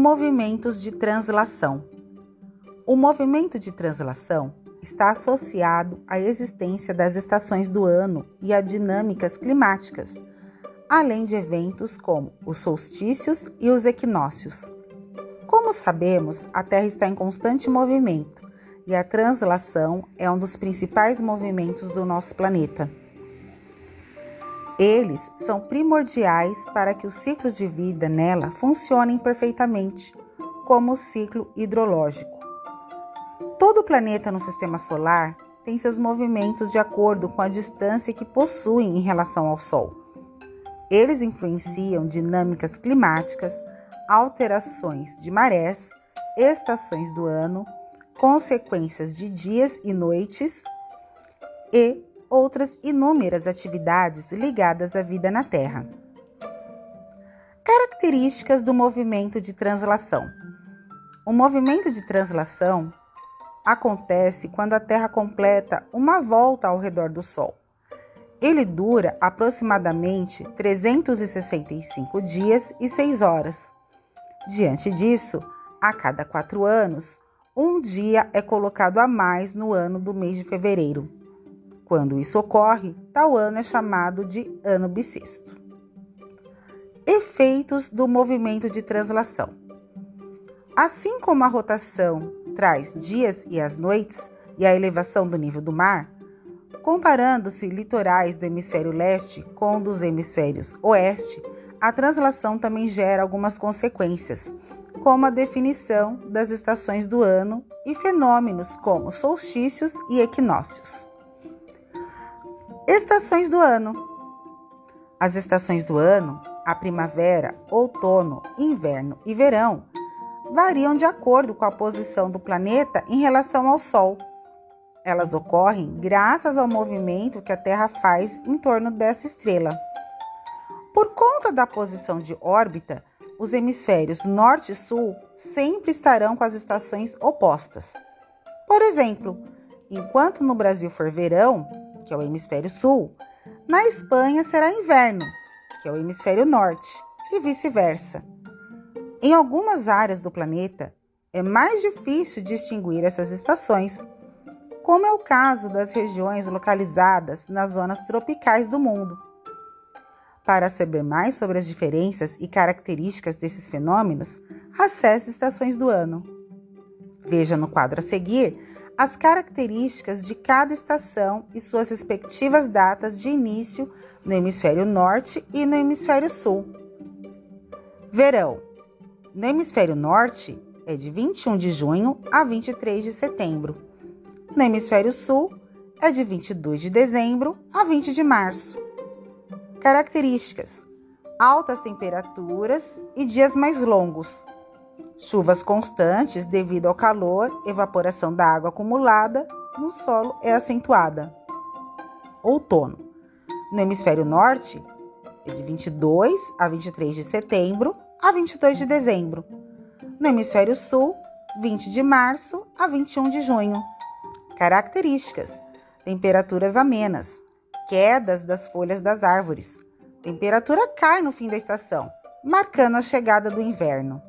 Movimentos de translação. O movimento de translação está associado à existência das estações do ano e a dinâmicas climáticas, além de eventos como os solstícios e os equinócios. Como sabemos, a Terra está em constante movimento e a translação é um dos principais movimentos do nosso planeta. Eles são primordiais para que os ciclos de vida nela funcionem perfeitamente, como o ciclo hidrológico. Todo planeta no sistema solar tem seus movimentos de acordo com a distância que possuem em relação ao Sol. Eles influenciam dinâmicas climáticas, alterações de marés, estações do ano, consequências de dias e noites e outras inúmeras atividades ligadas à vida na Terra. Características do movimento de translação: O movimento de translação acontece quando a Terra completa uma volta ao redor do Sol. Ele dura aproximadamente 365 dias e 6 horas. Diante disso, a cada quatro anos, um dia é colocado a mais no ano do mês de fevereiro. Quando isso ocorre, tal ano é chamado de ano bissexto. Efeitos do movimento de translação. Assim como a rotação traz dias e as noites e a elevação do nível do mar, comparando-se litorais do hemisfério leste com dos hemisférios oeste, a translação também gera algumas consequências, como a definição das estações do ano e fenômenos como solstícios e equinócios. Estações do ano. As estações do ano, a primavera, outono, inverno e verão, variam de acordo com a posição do planeta em relação ao Sol. Elas ocorrem graças ao movimento que a Terra faz em torno dessa estrela. Por conta da posição de órbita, os hemisférios norte e sul sempre estarão com as estações opostas. Por exemplo, enquanto no Brasil for verão, que é o hemisfério sul, na Espanha será inverno, que é o hemisfério norte, e vice-versa. Em algumas áreas do planeta, é mais difícil distinguir essas estações, como é o caso das regiões localizadas nas zonas tropicais do mundo. Para saber mais sobre as diferenças e características desses fenômenos, acesse Estações do Ano. Veja no quadro a seguir as características de cada estação e suas respectivas datas de início no hemisfério norte e no hemisfério sul. Verão. No hemisfério norte é de 21 de junho a 23 de setembro. No hemisfério sul é de 22 de dezembro a 20 de março. Características: altas temperaturas e dias mais longos, Chuvas constantes devido ao calor, evaporação da água acumulada no solo é acentuada. Outono. No hemisfério norte, é de 22 a 23 de setembro a 22 de dezembro. No hemisfério sul, 20 de março a 21 de junho. Características: temperaturas amenas, quedas das folhas das árvores. Temperatura cai no fim da estação, marcando a chegada do inverno.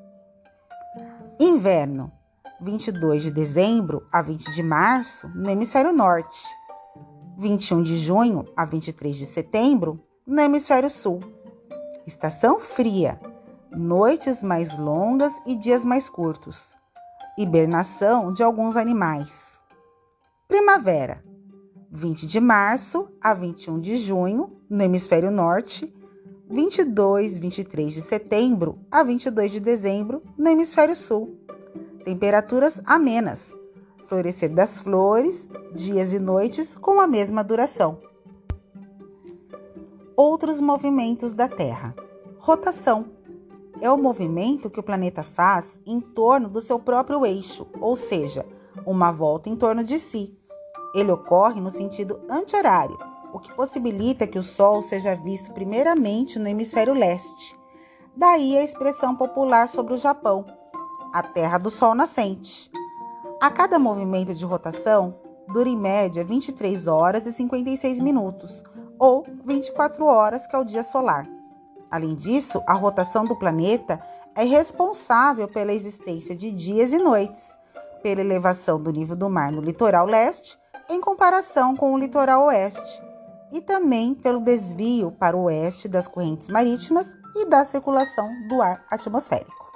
Inverno, 22 de dezembro a 20 de março, no hemisfério norte. 21 de junho a 23 de setembro, no hemisfério sul. Estação fria, noites mais longas e dias mais curtos. Hibernação de alguns animais. Primavera, 20 de março a 21 de junho, no hemisfério norte. 22, 23 de setembro a 22 de dezembro no hemisfério sul. Temperaturas amenas. Florescer das flores, dias e noites com a mesma duração. Outros movimentos da Terra. Rotação. É o movimento que o planeta faz em torno do seu próprio eixo, ou seja, uma volta em torno de si. Ele ocorre no sentido anti-horário, o que possibilita que o Sol seja visto primeiramente no hemisfério leste. Daí a expressão popular sobre o Japão, a terra do Sol nascente. A cada movimento de rotação dura em média 23 horas e 56 minutos, ou 24 horas, que é o dia solar. Além disso, a rotação do planeta é responsável pela existência de dias e noites, pela elevação do nível do mar no litoral leste em comparação com o litoral oeste, e também pelo desvio para o oeste das correntes marítimas e da circulação do ar atmosférico.